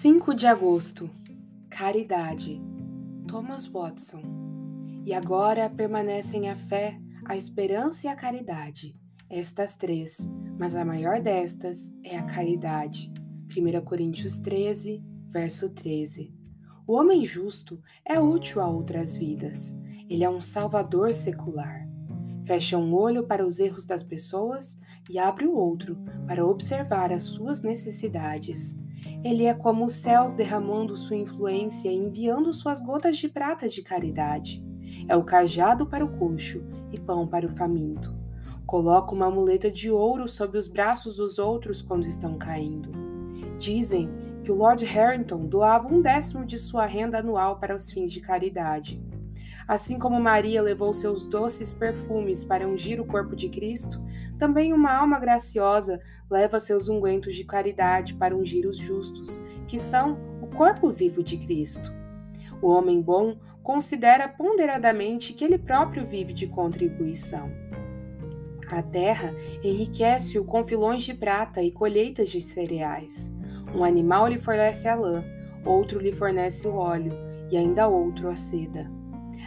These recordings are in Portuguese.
5 de agosto Caridade Thomas Watson E agora permanecem a fé, a esperança e a caridade, estas três, mas a maior destas é a caridade. 1 Coríntios 13, verso 13. O homem justo é útil a outras vidas. Ele é um salvador secular. Fecha um olho para os erros das pessoas e abre o outro para observar as suas necessidades. Ele é como os céus derramando sua influência e enviando suas gotas de prata de caridade. É o cajado para o coxo e pão para o faminto. Coloca uma muleta de ouro sob os braços dos outros quando estão caindo. Dizem que o Lord Harrington doava um décimo de sua renda anual para os fins de caridade. Assim como Maria levou seus doces perfumes para ungir o corpo de Cristo, também uma alma graciosa leva seus ungüentos de caridade para ungir os justos, que são o corpo vivo de Cristo. O homem bom considera ponderadamente que ele próprio vive de contribuição. A terra enriquece-o com filões de prata e colheitas de cereais. Um animal lhe fornece a lã, outro lhe fornece o óleo, e ainda outro a seda.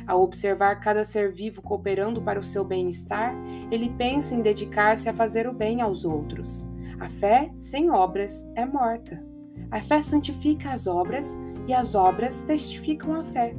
Ao observar cada ser vivo cooperando para o seu bem-estar, ele pensa em dedicar-se a fazer o bem aos outros. A fé sem obras é morta. A fé santifica as obras e as obras testificam a fé.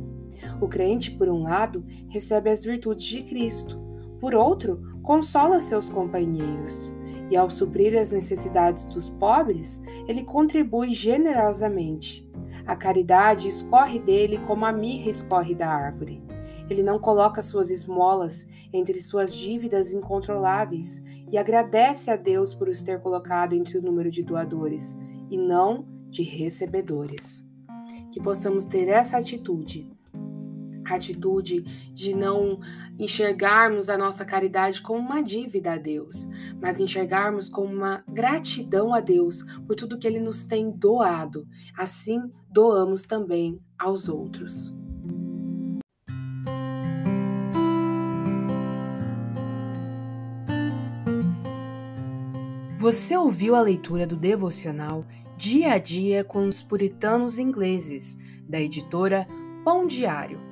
O crente, por um lado, recebe as virtudes de Cristo, por outro, consola seus companheiros. E ao suprir as necessidades dos pobres, ele contribui generosamente. A caridade escorre dele como a mirra escorre da árvore. Ele não coloca suas esmolas entre suas dívidas incontroláveis e agradece a Deus por os ter colocado entre o número de doadores e não de recebedores. Que possamos ter essa atitude atitude de não enxergarmos a nossa caridade como uma dívida a Deus, mas enxergarmos como uma gratidão a Deus por tudo que Ele nos tem doado. Assim, doamos também aos outros. Você ouviu a leitura do devocional Dia a Dia com os Puritanos Ingleses, da editora Pão Diário